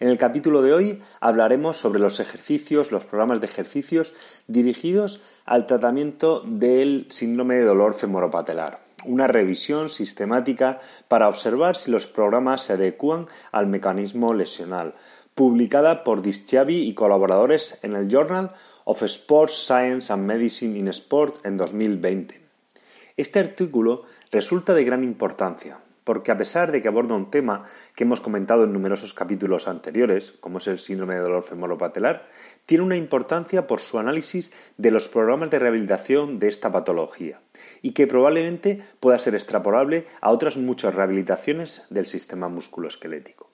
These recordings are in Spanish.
En el capítulo de hoy hablaremos sobre los ejercicios, los programas de ejercicios dirigidos al tratamiento del síndrome de dolor femoropatelar. Una revisión sistemática para observar si los programas se adecúan al mecanismo lesional, publicada por Dischavi y colaboradores en el Journal of Sports Science and Medicine in Sport en 2020. Este artículo resulta de gran importancia, porque a pesar de que aborda un tema que hemos comentado en numerosos capítulos anteriores, como es el síndrome de dolor femoropatelar, tiene una importancia por su análisis de los programas de rehabilitación de esta patología y que probablemente pueda ser extrapolable a otras muchas rehabilitaciones del sistema musculoesquelético.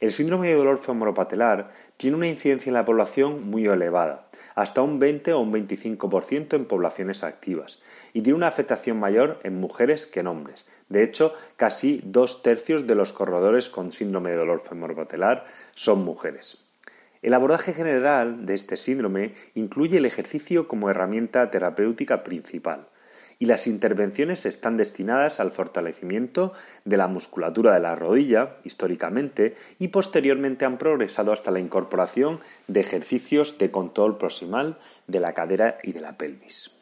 El síndrome de dolor femoropatelar tiene una incidencia en la población muy elevada, hasta un 20 o un 25% en poblaciones activas, y tiene una afectación mayor en mujeres que en hombres. De hecho, casi dos tercios de los corredores con síndrome de dolor femoropatelar son mujeres. El abordaje general de este síndrome incluye el ejercicio como herramienta terapéutica principal, y las intervenciones están destinadas al fortalecimiento de la musculatura de la rodilla, históricamente, y posteriormente han progresado hasta la incorporación de ejercicios de control proximal de la cadera y de la pelvis.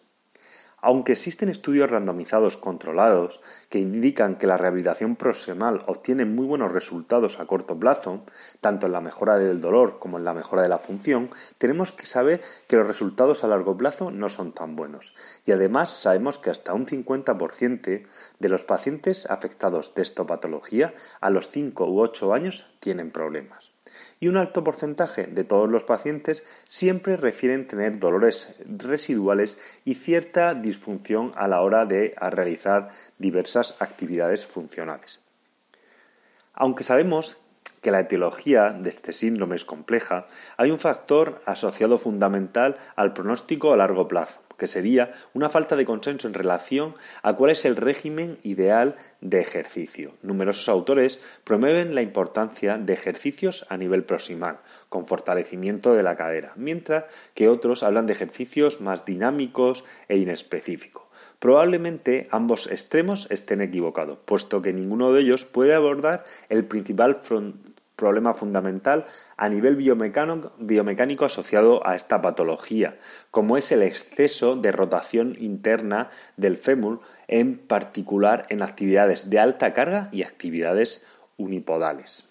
Aunque existen estudios randomizados controlados que indican que la rehabilitación proximal obtiene muy buenos resultados a corto plazo, tanto en la mejora del dolor como en la mejora de la función, tenemos que saber que los resultados a largo plazo no son tan buenos. Y además sabemos que hasta un 50% de los pacientes afectados de esta patología a los 5 u 8 años tienen problemas y un alto porcentaje de todos los pacientes siempre refieren tener dolores residuales y cierta disfunción a la hora de realizar diversas actividades funcionales. Aunque sabemos que la etiología de este síndrome es compleja, hay un factor asociado fundamental al pronóstico a largo plazo, que sería una falta de consenso en relación a cuál es el régimen ideal de ejercicio. Numerosos autores promueven la importancia de ejercicios a nivel proximal, con fortalecimiento de la cadera, mientras que otros hablan de ejercicios más dinámicos e inespecíficos. Probablemente ambos extremos estén equivocados, puesto que ninguno de ellos puede abordar el principal problema fundamental a nivel biomecánico asociado a esta patología, como es el exceso de rotación interna del fémur, en particular en actividades de alta carga y actividades unipodales.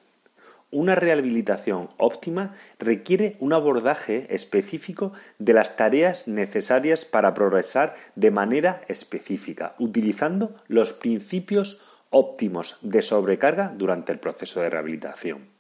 Una rehabilitación óptima requiere un abordaje específico de las tareas necesarias para progresar de manera específica, utilizando los principios óptimos de sobrecarga durante el proceso de rehabilitación.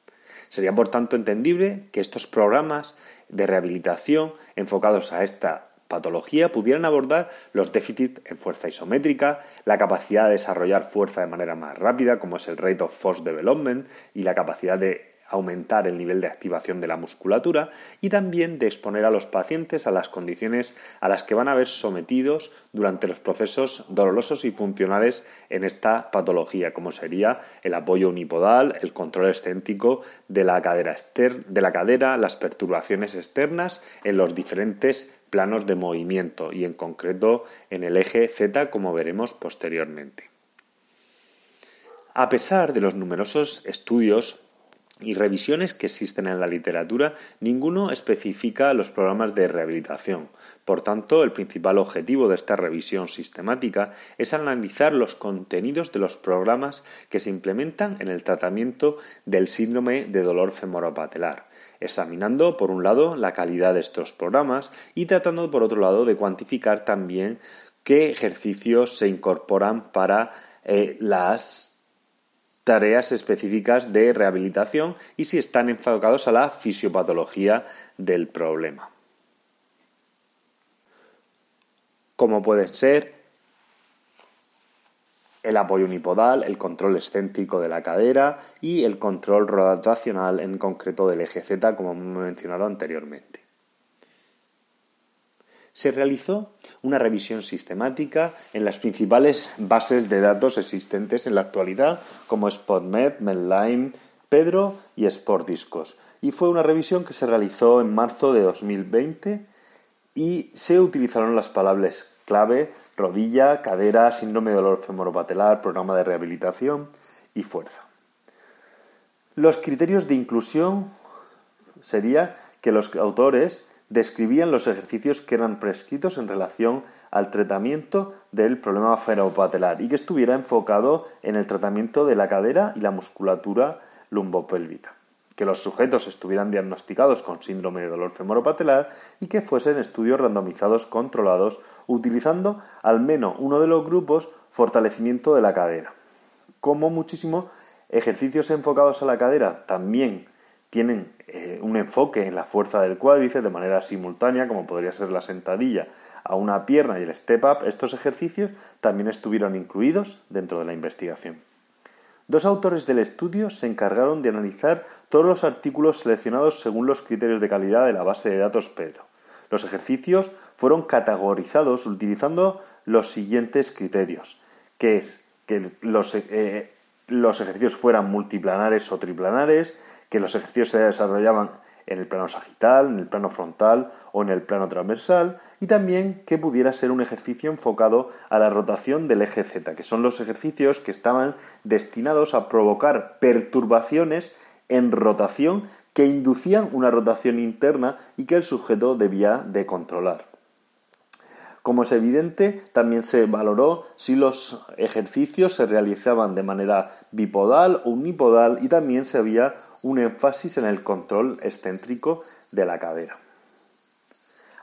Sería por tanto entendible que estos programas de rehabilitación enfocados a esta patología pudieran abordar los déficits en fuerza isométrica, la capacidad de desarrollar fuerza de manera más rápida, como es el Rate of Force Development, y la capacidad de aumentar el nivel de activación de la musculatura y también de exponer a los pacientes a las condiciones a las que van a ver sometidos durante los procesos dolorosos y funcionales en esta patología, como sería el apoyo unipodal, el control excéntrico de la cadera, de la cadera las perturbaciones externas en los diferentes planos de movimiento y en concreto en el eje Z como veremos posteriormente. A pesar de los numerosos estudios y revisiones que existen en la literatura, ninguno especifica los programas de rehabilitación. Por tanto, el principal objetivo de esta revisión sistemática es analizar los contenidos de los programas que se implementan en el tratamiento del síndrome de dolor femoropatelar. examinando por un lado la calidad de estos programas y tratando por otro lado de cuantificar también qué ejercicios se incorporan para eh, las tareas específicas de rehabilitación y si están enfocados a la fisiopatología del problema. Como pueden ser el apoyo unipodal, el control excéntrico de la cadera y el control rotacional en concreto del eje Z, como hemos mencionado anteriormente. Se realizó una revisión sistemática en las principales bases de datos existentes en la actualidad, como SpotMed, Medline, Pedro y SportDiscos. Y fue una revisión que se realizó en marzo de 2020 y se utilizaron las palabras clave rodilla, cadera, síndrome de dolor femoropatelar, programa de rehabilitación y fuerza. Los criterios de inclusión sería que los autores describían los ejercicios que eran prescritos en relación al tratamiento del problema femoropatelar y que estuviera enfocado en el tratamiento de la cadera y la musculatura lumbopélvica que los sujetos estuvieran diagnosticados con síndrome de dolor femoropatelar y que fuesen estudios randomizados controlados utilizando al menos uno de los grupos fortalecimiento de la cadera. Como muchísimo, ejercicios enfocados a la cadera también tienen eh, un enfoque en la fuerza del cuádriceps de manera simultánea, como podría ser la sentadilla a una pierna y el step up, estos ejercicios también estuvieron incluidos dentro de la investigación. Dos autores del estudio se encargaron de analizar todos los artículos seleccionados según los criterios de calidad de la base de datos Pedro. Los ejercicios fueron categorizados utilizando los siguientes criterios, que es que los, eh, los ejercicios fueran multiplanares o triplanares, que los ejercicios se desarrollaban en el plano sagital, en el plano frontal o en el plano transversal y también que pudiera ser un ejercicio enfocado a la rotación del eje Z, que son los ejercicios que estaban destinados a provocar perturbaciones en rotación que inducían una rotación interna y que el sujeto debía de controlar. Como es evidente, también se valoró si los ejercicios se realizaban de manera bipodal o unipodal y también se había un énfasis en el control excéntrico de la cadera.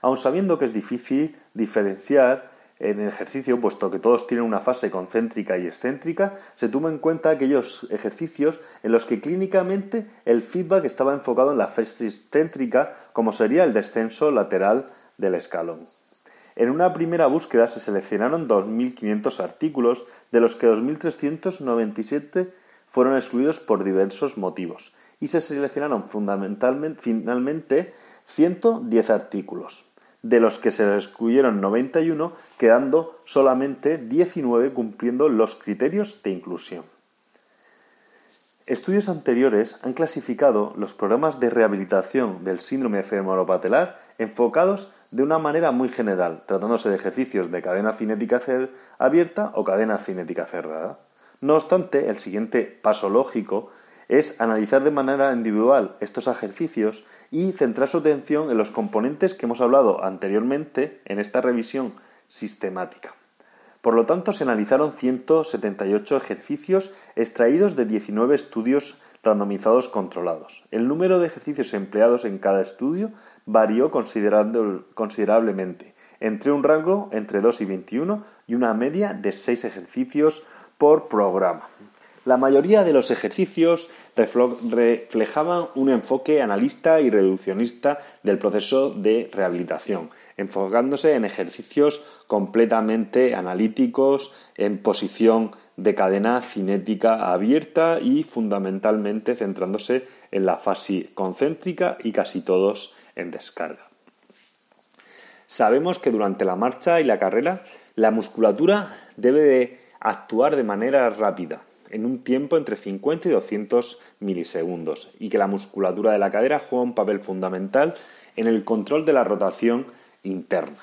Aun sabiendo que es difícil diferenciar en el ejercicio, puesto que todos tienen una fase concéntrica y excéntrica, se toma en cuenta aquellos ejercicios en los que clínicamente el feedback estaba enfocado en la fase excéntrica, como sería el descenso lateral del escalón. En una primera búsqueda se seleccionaron 2.500 artículos, de los que 2.397 fueron excluidos por diversos motivos, y se seleccionaron fundamentalmente, finalmente 110 artículos, de los que se excluyeron 91, quedando solamente 19 cumpliendo los criterios de inclusión. Estudios anteriores han clasificado los programas de rehabilitación del síndrome femoropatelar enfocados de una manera muy general, tratándose de ejercicios de cadena cinética abierta o cadena cinética cerrada. No obstante, el siguiente paso lógico es analizar de manera individual estos ejercicios y centrar su atención en los componentes que hemos hablado anteriormente en esta revisión sistemática. Por lo tanto, se analizaron 178 ejercicios extraídos de 19 estudios randomizados controlados. El número de ejercicios empleados en cada estudio varió considerablemente, entre un rango entre 2 y 21 y una media de 6 ejercicios por programa. La mayoría de los ejercicios reflejaban un enfoque analista y reduccionista del proceso de rehabilitación, enfocándose en ejercicios completamente analíticos, en posición de cadena cinética abierta y fundamentalmente centrándose en la fase concéntrica y casi todos en descarga. Sabemos que durante la marcha y la carrera la musculatura debe de actuar de manera rápida, en un tiempo entre 50 y 200 milisegundos y que la musculatura de la cadera juega un papel fundamental en el control de la rotación interna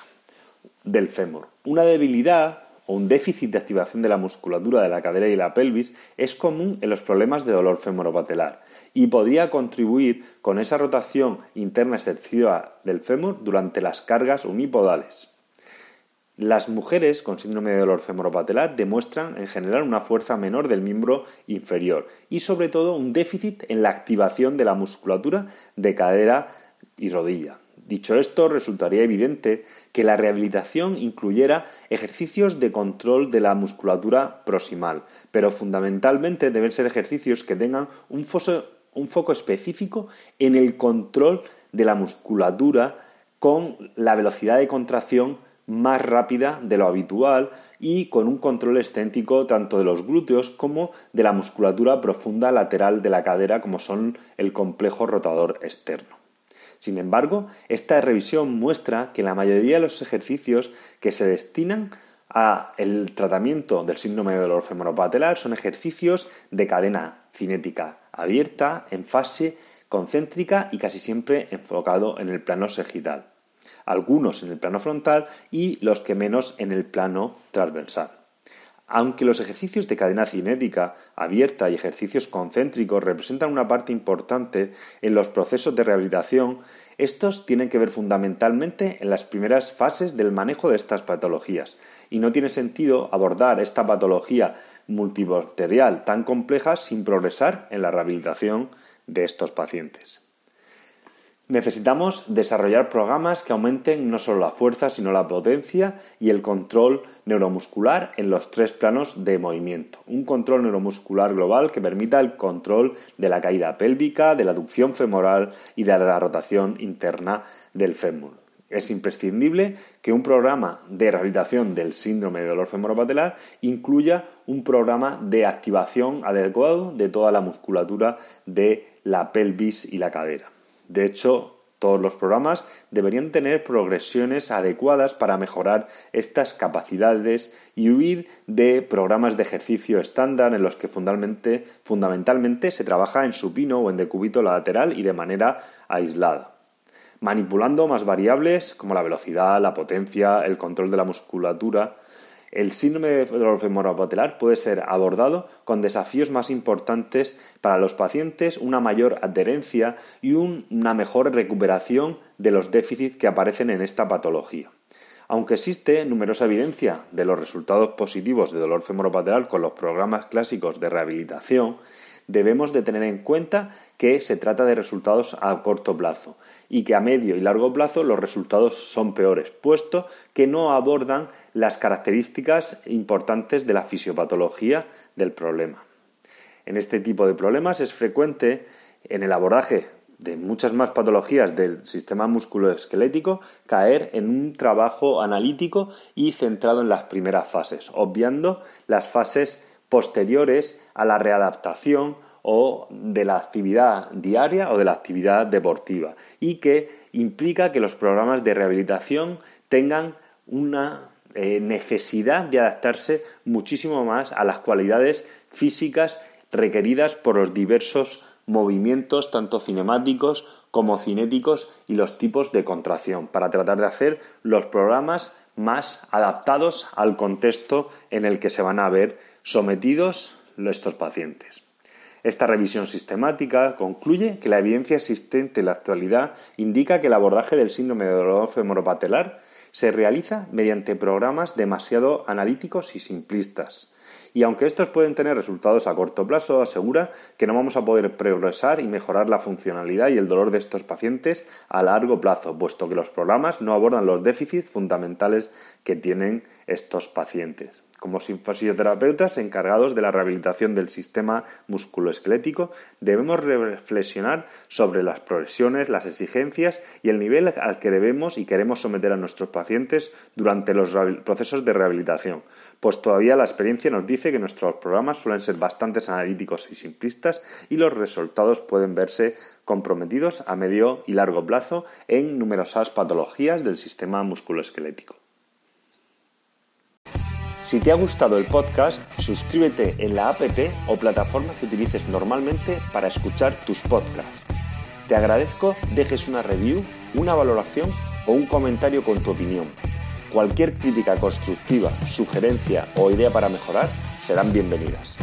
del fémur. Una debilidad o un déficit de activación de la musculatura de la cadera y la pelvis es común en los problemas de dolor femoropatelar y podría contribuir con esa rotación interna excesiva del fémur durante las cargas unipodales. Las mujeres con síndrome de dolor femoropatelar demuestran en general una fuerza menor del miembro inferior y sobre todo un déficit en la activación de la musculatura de cadera y rodilla. Dicho esto, resultaría evidente que la rehabilitación incluyera ejercicios de control de la musculatura proximal, pero fundamentalmente deben ser ejercicios que tengan un, foco específico en el control de la musculatura con la velocidad de contracción más rápida de lo habitual y con un control esténtico tanto de los glúteos como de la musculatura profunda lateral de la cadera como son el complejo rotador externo. Sin embargo, esta revisión muestra que la mayoría de los ejercicios que se destinan a el tratamiento del síndrome de dolor femoropatelar son ejercicios de cadena cinética abierta, en fase concéntrica y casi siempre enfocado en el plano sagital algunos en el plano frontal y los que menos en el plano transversal. Aunque los ejercicios de cadena cinética abierta y ejercicios concéntricos representan una parte importante en los procesos de rehabilitación, estos tienen que ver fundamentalmente en las primeras fases del manejo de estas patologías, y no tiene sentido abordar esta patología multibacterial tan compleja sin progresar en la rehabilitación de estos pacientes. Necesitamos desarrollar programas que aumenten no solo la fuerza, sino la potencia y el control neuromuscular en los tres planos de movimiento. Un control neuromuscular global que permita el control de la caída pélvica, de la aducción femoral y de la rotación interna del fémur. Es imprescindible que un programa de rehabilitación del síndrome de dolor femoropatelar incluya un programa de activación adecuado de toda la musculatura de la pelvis y la cadera. De hecho, todos los programas deberían tener progresiones adecuadas para mejorar estas capacidades y huir de programas de ejercicio estándar en los que fundamentalmente, se trabaja en supino o en decúbito lateral y de manera aislada. Manipulando más variables como la velocidad, la potencia, el control de la musculatura, el síndrome de dolor femoropatelar puede ser abordado con desafíos más importantes para los pacientes, una mayor adherencia y una mejor recuperación de los déficits que aparecen en esta patología. Aunque existe numerosa evidencia de los resultados positivos de dolor femoropatelar con los programas clásicos de rehabilitación, debemos de tener en cuenta que se trata de resultados a corto plazo y que a medio y largo plazo los resultados son peores, puesto que no abordan las características importantes de la fisiopatología del problema. En este tipo de problemas es frecuente en el abordaje de muchas más patologías del sistema musculoesquelético caer en un trabajo analítico y centrado en las primeras fases, obviando las fases posteriores a la readaptación o de la actividad diaria o de la actividad deportiva y que implica que los programas de rehabilitación tengan una eh, necesidad de adaptarse muchísimo más a las cualidades físicas requeridas por los diversos movimientos, tanto cinemáticos como cinéticos y los tipos de contracción, para tratar de hacer los programas más adaptados al contexto en el que se van a ver sometidos estos pacientes. Esta revisión sistemática concluye que la evidencia existente en la actualidad indica que el abordaje del síndrome de dolor femoropatelar se realiza mediante programas demasiado analíticos y simplistas. Y aunque estos pueden tener resultados a corto plazo, asegura que no vamos a poder progresar y mejorar la funcionalidad y el dolor de estos pacientes a largo plazo, puesto que los programas no abordan los déficits fundamentales que tienen estos pacientes. Como fisioterapeutas encargados de la rehabilitación del sistema musculoesquelético, debemos reflexionar sobre las progresiones, las exigencias y el nivel al que debemos y queremos someter a nuestros pacientes durante los procesos de rehabilitación, pues todavía la experiencia nos dice que nuestros programas suelen ser bastante analíticos y simplistas y los resultados pueden verse comprometidos a medio y largo plazo en numerosas patologías del sistema musculoesquelético. Si te ha gustado el podcast, suscríbete en la app o plataforma que utilices normalmente para escuchar tus podcasts. Te agradezco dejes una review, una valoración o un comentario con tu opinión. Cualquier crítica constructiva, sugerencia o idea para mejorar serán bienvenidas.